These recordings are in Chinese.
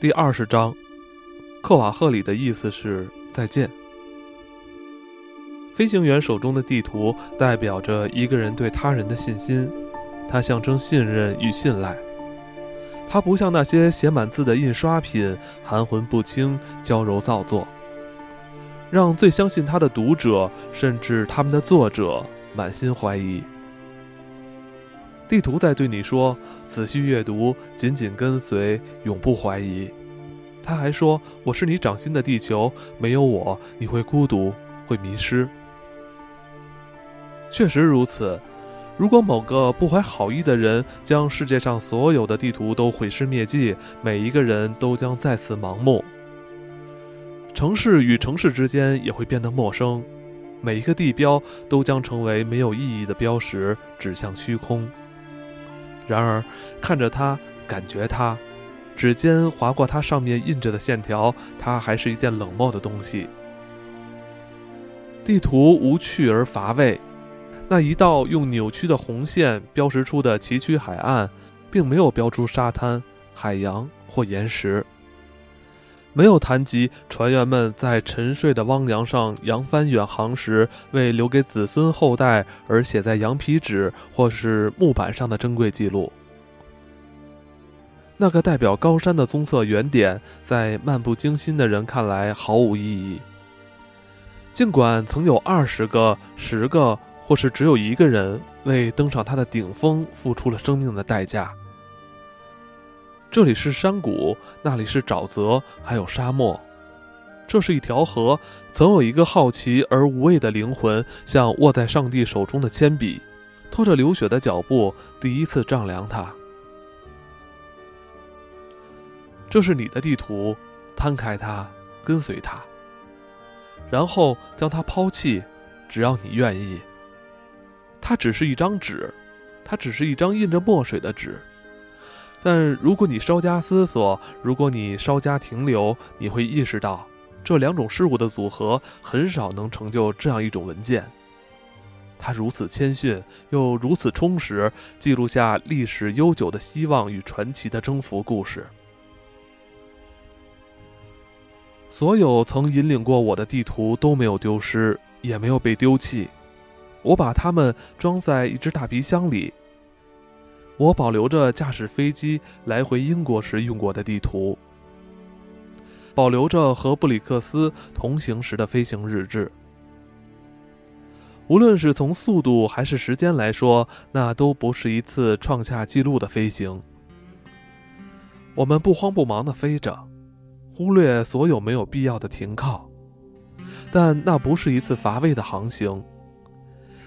第二十章，克瓦赫里的意思是再见。飞行员手中的地图代表着一个人对他人的信心，它象征信任与信赖。它不像那些写满字的印刷品，含混不清、娇柔造作，让最相信它的读者，甚至他们的作者满心怀疑。地图在对你说：“仔细阅读，紧紧跟随，永不怀疑。”他还说：“我是你掌心的地球，没有我，你会孤独，会迷失。”确实如此。如果某个不怀好意的人将世界上所有的地图都毁尸灭迹，每一个人都将再次盲目。城市与城市之间也会变得陌生，每一个地标都将成为没有意义的标识，指向虚空。然而，看着它，感觉它，指尖划过它上面印着的线条，它还是一件冷漠的东西。地图无趣而乏味，那一道用扭曲的红线标识出的崎岖海岸，并没有标出沙滩、海洋或岩石，没有谈及船员们在沉睡的汪洋上扬帆远航时，为留给子孙后代而写在羊皮纸或是木板上的珍贵记录。那个代表高山的棕色圆点，在漫不经心的人看来毫无意义。尽管曾有二十个、十个，或是只有一个人为登上它的顶峰付出了生命的代价。这里是山谷，那里是沼泽，还有沙漠。这是一条河，曾有一个好奇而无畏的灵魂，像握在上帝手中的铅笔，拖着流血的脚步，第一次丈量它。这是你的地图，摊开它，跟随它，然后将它抛弃，只要你愿意。它只是一张纸，它只是一张印着墨水的纸。但如果你稍加思索，如果你稍加停留，你会意识到，这两种事物的组合很少能成就这样一种文件。它如此谦逊，又如此充实，记录下历史悠久的希望与传奇的征服故事。所有曾引领过我的地图都没有丢失，也没有被丢弃。我把它们装在一只大皮箱里。我保留着驾驶飞机来回英国时用过的地图，保留着和布里克斯同行时的飞行日志。无论是从速度还是时间来说，那都不是一次创下纪录的飞行。我们不慌不忙地飞着。忽略所有没有必要的停靠，但那不是一次乏味的航行。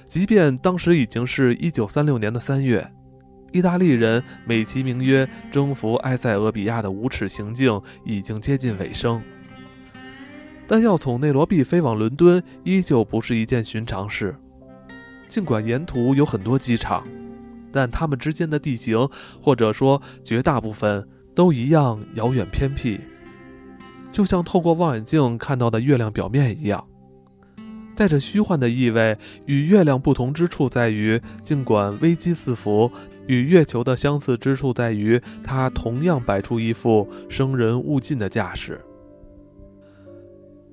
即便当时已经是一九三六年的三月，意大利人美其名曰征服埃塞俄比亚的无耻行径已经接近尾声，但要从内罗毕飞往伦敦依旧不是一件寻常事。尽管沿途有很多机场，但它们之间的地形，或者说绝大部分，都一样遥远偏僻。就像透过望远镜看到的月亮表面一样，带着虚幻的意味。与月亮不同之处在于，尽管危机四伏，与月球的相似之处在于，它同样摆出一副生人勿近的架势。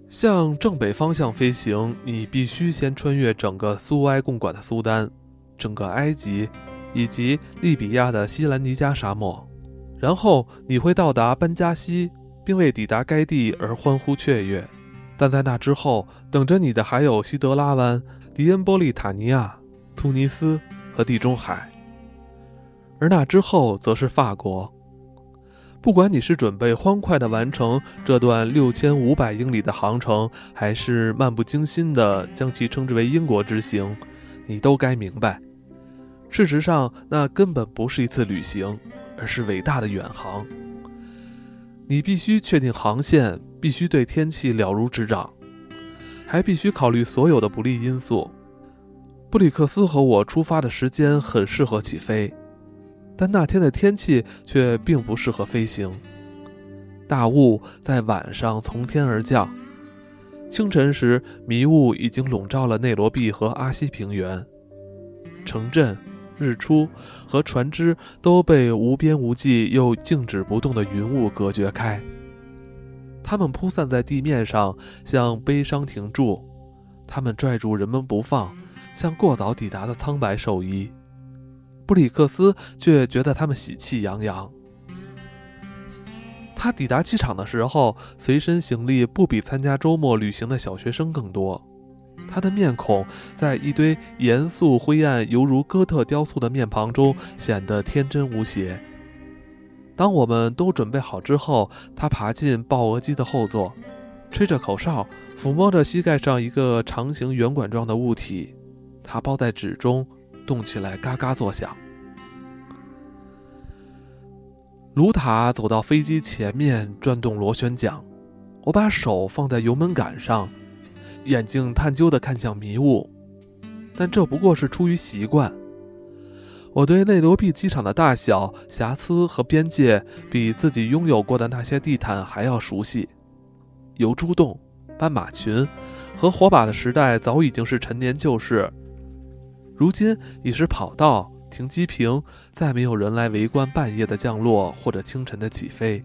向正北方向飞行，你必须先穿越整个苏埃共管的苏丹，整个埃及，以及利比亚的西兰尼加沙漠，然后你会到达班加西。并为抵达该地而欢呼雀跃，但在那之后，等着你的还有西德拉湾、迪恩波利塔尼亚、突尼斯和地中海，而那之后则是法国。不管你是准备欢快地完成这段六千五百英里的航程，还是漫不经心地将其称之为英国之行，你都该明白，事实上那根本不是一次旅行，而是伟大的远航。你必须确定航线，必须对天气了如指掌，还必须考虑所有的不利因素。布里克斯和我出发的时间很适合起飞，但那天的天气却并不适合飞行。大雾在晚上从天而降，清晨时迷雾已经笼罩了内罗毕和阿西平原，城镇、日出和船只都被无边无际又静止不动的云雾隔绝开。它们铺散在地面上，像悲伤停住；它们拽住人们不放，像过早抵达的苍白兽医。布里克斯却觉得他们喜气洋洋。他抵达机场的时候，随身行李不比参加周末旅行的小学生更多。他的面孔在一堆严肃灰暗、犹如哥特雕塑的面庞中显得天真无邪。当我们都准备好之后，他爬进豹额机的后座，吹着口哨，抚摸着膝盖上一个长形圆管状的物体。它包在纸中，动起来嘎嘎作响。卢塔走到飞机前面，转动螺旋桨。我把手放在油门杆上。眼睛探究地看向迷雾，但这不过是出于习惯。我对内罗毕机场的大小、瑕疵和边界，比自己拥有过的那些地毯还要熟悉。油猪洞、斑马群和火把的时代早已经是陈年旧事，如今已是跑道、停机坪，再没有人来围观半夜的降落或者清晨的起飞。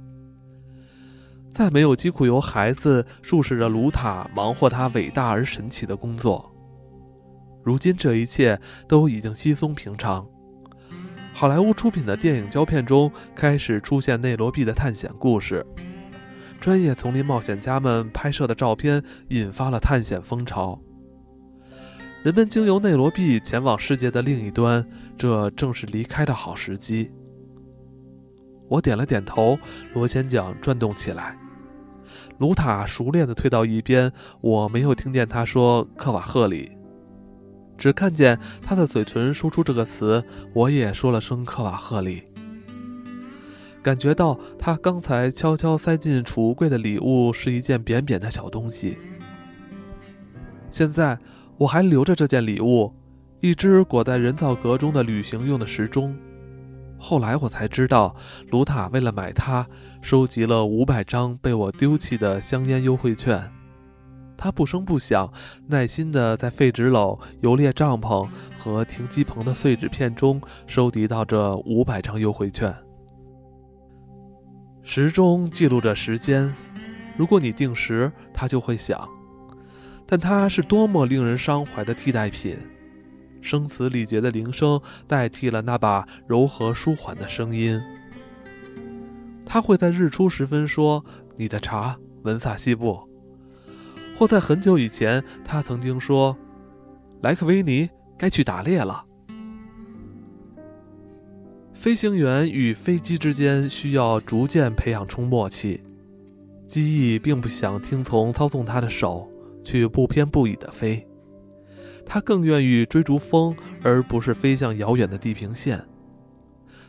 再没有机库由孩子注视着卢塔忙活他伟大而神奇的工作。如今这一切都已经稀松平常。好莱坞出品的电影胶片中开始出现内罗毕的探险故事，专业丛林冒险家们拍摄的照片引发了探险风潮。人们经由内罗毕前往世界的另一端，这正是离开的好时机。我点了点头，螺旋桨转动起来。卢塔熟练地推到一边，我没有听见他说“克瓦赫里”，只看见他的嘴唇说出这个词。我也说了声“克瓦赫里”，感觉到他刚才悄悄塞进储物柜的礼物是一件扁扁的小东西。现在我还留着这件礼物，一只裹在人造革中的旅行用的时钟。后来我才知道，卢塔为了买它，收集了五百张被我丢弃的香烟优惠券。他不声不响，耐心地在废纸篓、游猎帐篷和停机棚的碎纸片中收集到这五百张优惠券。时钟记录着时间，如果你定时，它就会响。但它是多么令人伤怀的替代品。声嘶力竭的铃声代替了那把柔和舒缓的声音。他会在日出时分说：“你的茶，文萨西部。”或在很久以前，他曾经说：“莱克维尼该去打猎了。”飞行员与飞机之间需要逐渐培养出默契。机翼并不想听从操纵它的手去不偏不倚地飞。他更愿意追逐风，而不是飞向遥远的地平线。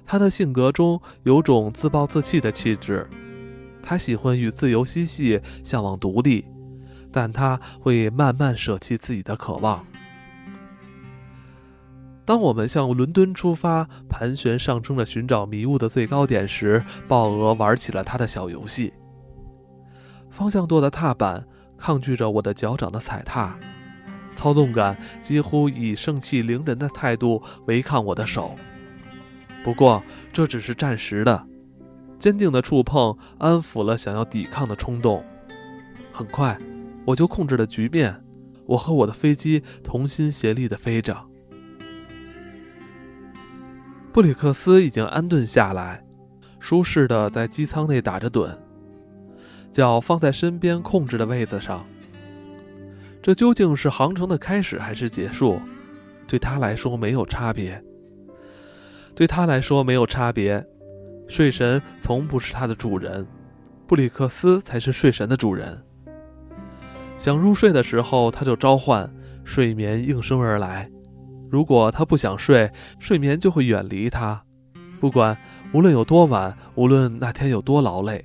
他的性格中有种自暴自弃的气质，他喜欢与自由嬉戏，向往独立，但他会慢慢舍弃自己的渴望。当我们向伦敦出发，盘旋上升着寻找迷雾的最高点时，豹鹅玩起了他的小游戏。方向舵的踏板抗拒着我的脚掌的踩踏。操纵感几乎以盛气凌人的态度违抗我的手，不过这只是暂时的。坚定的触碰安抚了想要抵抗的冲动。很快，我就控制了局面。我和我的飞机同心协力地飞着。布里克斯已经安顿下来，舒适地在机舱内打着盹，脚放在身边控制的位子上。这究竟是航程的开始还是结束？对他来说没有差别。对他来说没有差别。睡神从不是他的主人，布里克斯才是睡神的主人。想入睡的时候，他就召唤睡眠应声而来；如果他不想睡，睡眠就会远离他。不管无论有多晚，无论那天有多劳累，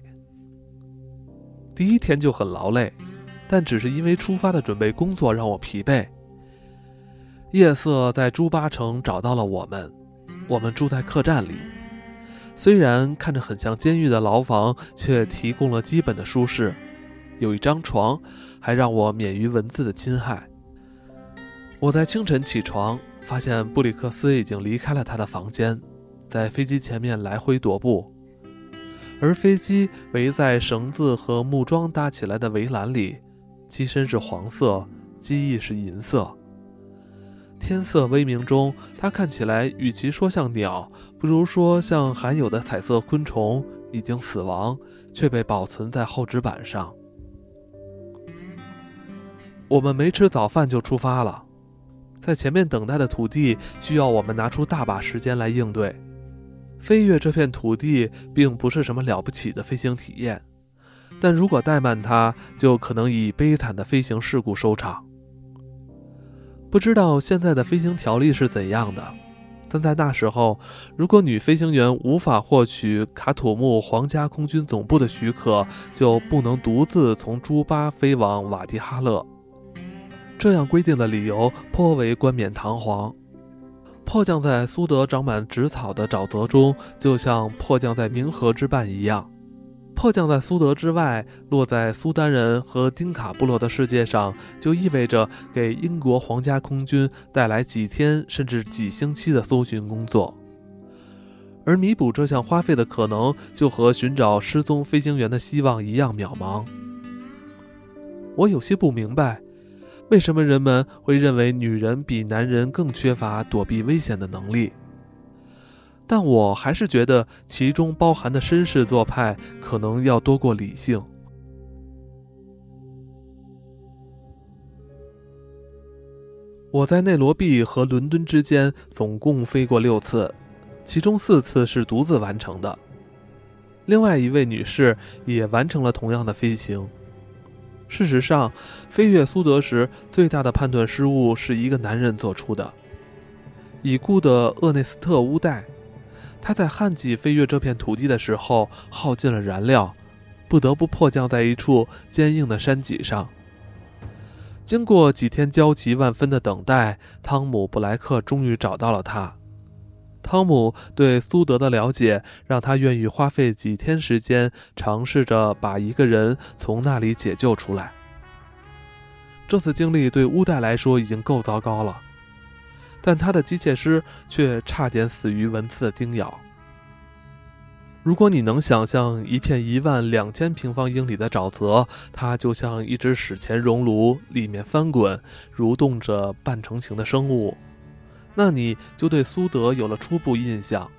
第一天就很劳累。但只是因为出发的准备工作让我疲惫。夜色在朱巴城找到了我们，我们住在客栈里，虽然看着很像监狱的牢房，却提供了基本的舒适，有一张床，还让我免于蚊子的侵害。我在清晨起床，发现布里克斯已经离开了他的房间，在飞机前面来回踱步，而飞机围在绳子和木桩搭起来的围栏里，机身是黄色，机翼是银色。天色微明中，它看起来与其说像鸟，不如说像含有的彩色昆虫，已经死亡，却被保存在厚纸板上。我们没吃早饭就出发了，在前面等待的土地需要我们拿出大把时间来应对。飞越这片土地并不是什么了不起的飞行体验，但如果怠慢它，就可能以悲惨的飞行事故收场。不知道现在的飞行条例是怎样的，但在那时候，如果女飞行员无法获取卡土木皇家空军总部的许可，就不能独自从朱巴飞往瓦迪哈勒。这样规定的理由颇为冠冕堂皇。迫降在苏德长满植草的沼泽中，就像迫降在冥河之畔一样。迫降在苏德之外，落在苏丹人和丁卡部落的世界上，就意味着给英国皇家空军带来几天甚至几星期的搜寻工作。而弥补这项花费的可能，就和寻找失踪飞行员的希望一样渺茫。我有些不明白。为什么人们会认为女人比男人更缺乏躲避危险的能力？但我还是觉得其中包含的绅士做派可能要多过理性。我在内罗毕和伦敦之间总共飞过六次，其中四次是独自完成的。另外一位女士也完成了同样的飞行。事实上，飞越苏德时最大的判断失误是一个男人做出的。已故的厄内斯特·乌代，他在旱季飞越这片土地的时候耗尽了燃料，不得不迫降在一处坚硬的山脊上。经过几天焦急万分的等待，汤姆·布莱克终于找到了他。汤姆对苏德的了解，让他愿意花费几天时间，尝试着把一个人从那里解救出来。这次经历对乌代来说已经够糟糕了，但他的机械师却差点死于蚊子的叮咬。如果你能想象一片一万两千平方英里的沼泽，它就像一只史前熔炉，里面翻滚、蠕动着半成型的生物。那你就对苏德有了初步印象。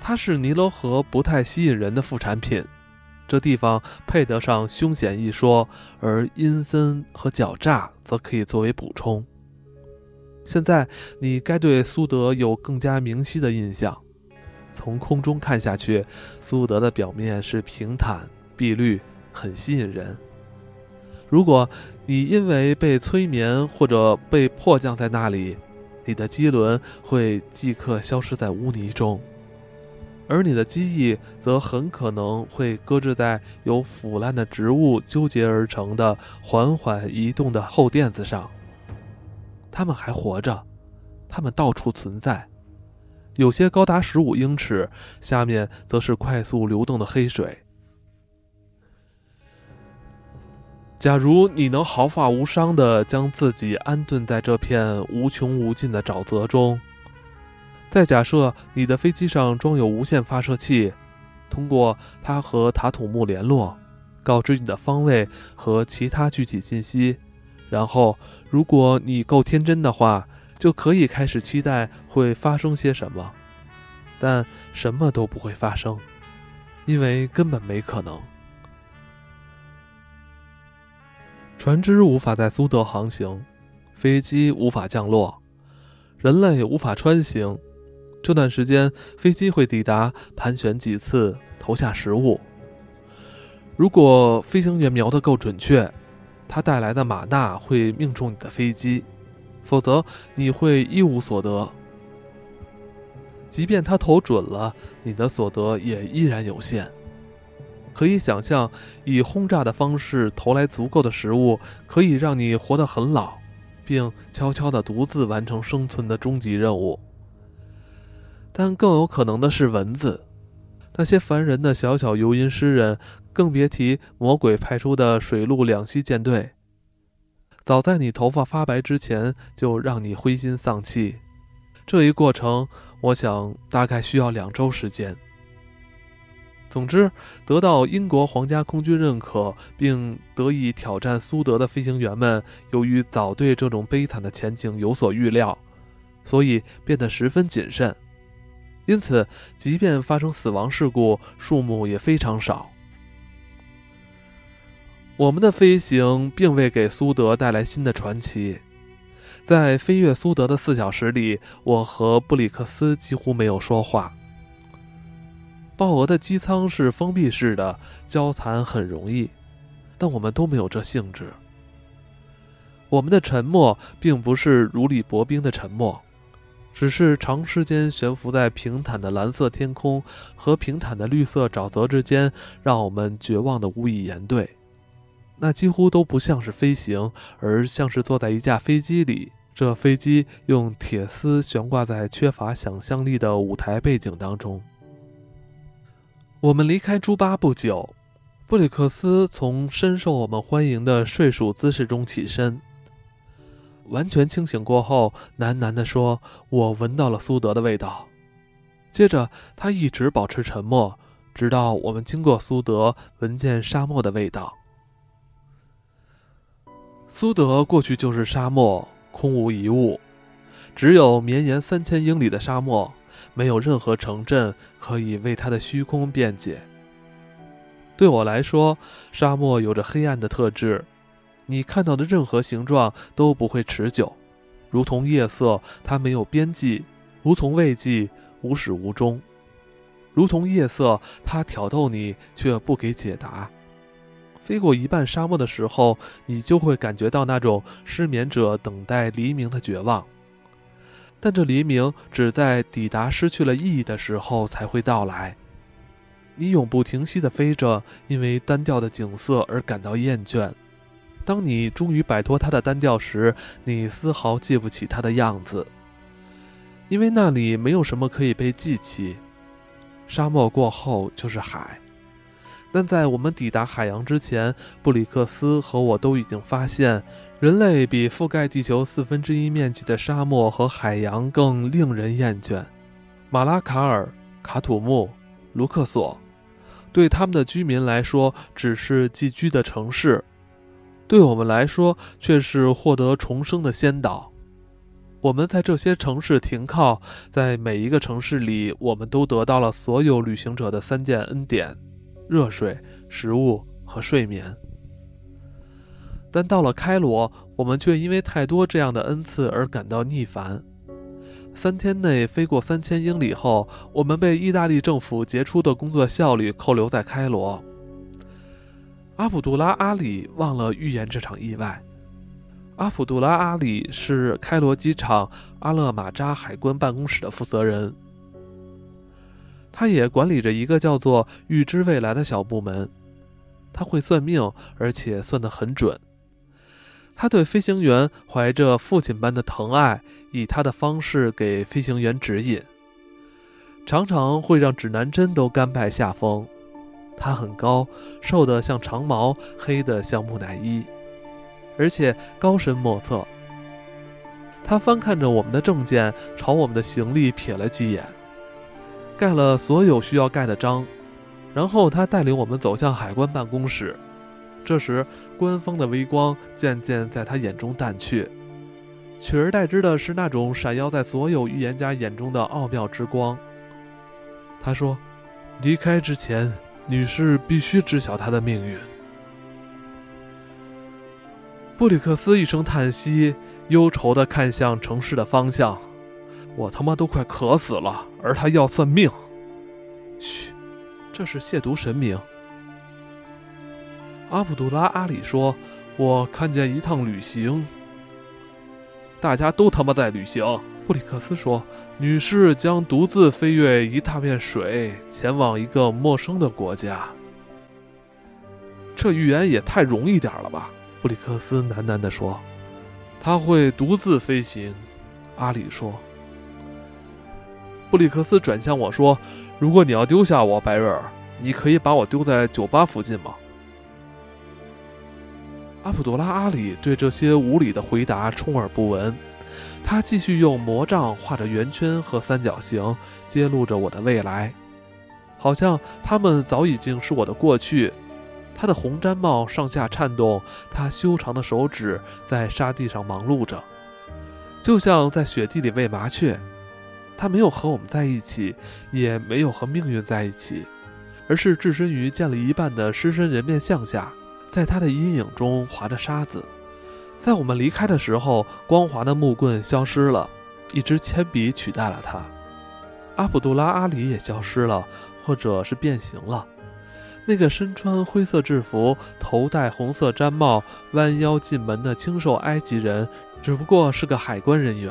它是尼罗河不太吸引人的副产品，这地方配得上凶险一说，而阴森和狡诈则可以作为补充。现在你该对苏德有更加明晰的印象。从空中看下去，苏德的表面是平坦、碧绿，很吸引人。如果你因为被催眠或者被迫降在那里，你的机轮会即刻消失在污泥中，而你的机翼则很可能会搁置在由腐烂的植物纠结而成的缓缓移动的厚垫子上。它们还活着，它们到处存在，有些高达十五英尺，下面则是快速流动的黑水。假如你能毫发无伤地将自己安顿在这片无穷无尽的沼泽中，再假设你的飞机上装有无线发射器，通过它和塔土木联络，告知你的方位和其他具体信息，然后，如果你够天真的话，就可以开始期待会发生些什么，但什么都不会发生，因为根本没可能。船只无法在苏德航行，飞机无法降落，人类无法穿行。这段时间，飞机会抵达，盘旋几次，投下食物。如果飞行员瞄得够准确，他带来的马纳会命中你的飞机；否则，你会一无所得。即便他投准了，你的所得也依然有限。可以想象，以轰炸的方式投来足够的食物，可以让你活得很老，并悄悄地独自完成生存的终极任务。但更有可能的是蚊子，那些烦人的小小游吟诗人，更别提魔鬼派出的水陆两栖舰队。早在你头发发白之前，就让你灰心丧气。这一过程，我想大概需要两周时间。总之，得到英国皇家空军认可并得以挑战苏德的飞行员们，由于早对这种悲惨的前景有所预料，所以变得十分谨慎。因此，即便发生死亡事故，数目也非常少。我们的飞行并未给苏德带来新的传奇。在飞越苏德的四小时里，我和布里克斯几乎没有说话。豹鹅的机舱是封闭式的，交谈很容易，但我们都没有这兴致。我们的沉默并不是如履薄冰的沉默，只是长时间悬浮在平坦的蓝色天空和平坦的绿色沼泽之间，让我们绝望的无以言对。那几乎都不像是飞行，而像是坐在一架飞机里。这飞机用铁丝悬挂在缺乏想象力的舞台背景当中。我们离开朱巴不久，布里克斯从深受我们欢迎的睡鼠姿势中起身。完全清醒过后，喃喃地说：“我闻到了苏德的味道。”接着，他一直保持沉默，直到我们经过苏德，闻见沙漠的味道。苏德过去就是沙漠，空无一物，只有绵延三千英里的沙漠。没有任何城镇可以为它的虚空辩解。对我来说，沙漠有着黑暗的特质，你看到的任何形状都不会持久，如同夜色，它没有边际，无从慰藉，无始无终；如同夜色，它挑逗你却不给解答。飞过一半沙漠的时候，你就会感觉到那种失眠者等待黎明的绝望。但这黎明只在抵达失去了意义的时候才会到来。你永不停息地飞着，因为单调的景色而感到厌倦。当你终于摆脱它的单调时，你丝毫记不起它的样子，因为那里没有什么可以被记起。沙漠过后就是海，但在我们抵达海洋之前，布里克斯和我都已经发现。人类比覆盖地球四分之一面积的沙漠和海洋更令人厌倦。马拉卡尔、卡土木、卢克索，对他们的居民来说只是寄居的城市，对我们来说却是获得重生的先导。我们在这些城市停靠，在每一个城市里，我们都得到了所有旅行者的三件恩典：热水、食物和睡眠。但到了开罗，我们却因为太多这样的恩赐而感到腻烦。三天内飞过三千英里后，我们被意大利政府杰出的工作效率扣留在开罗。阿卜杜拉·阿里忘了预言这场意外。阿卜杜拉·阿里是开罗机场阿勒马扎海关办公室的负责人，他也管理着一个叫做“预知未来”的小部门。他会算命，而且算得很准。他对飞行员怀着父亲般的疼爱，以他的方式给飞行员指引，常常会让指南针都甘拜下风。他很高，瘦得像长毛，黑得像木乃伊，而且高深莫测。他翻看着我们的证件，朝我们的行李瞥了几眼，盖了所有需要盖的章，然后他带领我们走向海关办公室。这时，官方的微光渐渐在他眼中淡去，取而代之的是那种闪耀在所有预言家眼中的奥妙之光。他说：“离开之前，女士必须知晓她的命运。”布里克斯一声叹息，忧愁地看向城市的方向：“我他妈都快渴死了，而他要算命。”嘘，这是亵渎神明。阿卜杜拉·阿里说：“我看见一趟旅行，大家都他妈在旅行。”布里克斯说：“女士将独自飞越一大片水，前往一个陌生的国家。”这预言也太容易点了吧？布里克斯喃喃地说：“他会独自飞行。”阿里说。布里克斯转向我说：“如果你要丢下我，白瑞尔，你可以把我丢在酒吧附近吗？”阿卜杜拉·阿里对这些无理的回答充耳不闻，他继续用魔杖画着圆圈和三角形，揭露着我的未来，好像他们早已经是我的过去。他的红毡帽上下颤动，他修长的手指在沙地上忙碌着，就像在雪地里喂麻雀。他没有和我们在一起，也没有和命运在一起，而是置身于建了一半的狮身人面像下。在他的阴影中划着沙子，在我们离开的时候，光滑的木棍消失了，一支铅笔取代了它。阿卜杜拉·阿里也消失了，或者是变形了。那个身穿灰色制服、头戴红色毡帽、弯腰进门的清瘦埃及人，只不过是个海关人员。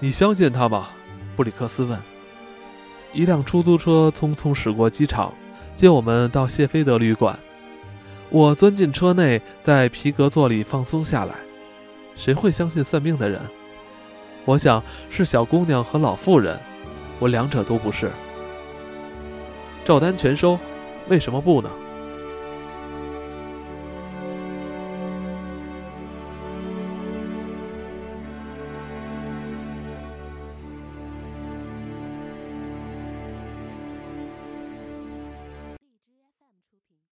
你相信他吗？布里克斯问。一辆出租车匆匆驶过机场，接我们到谢菲德旅馆。我钻进车内，在皮革座里放松下来。谁会相信算命的人？我想是小姑娘和老妇人，我两者都不是。照单全收，为什么不呢？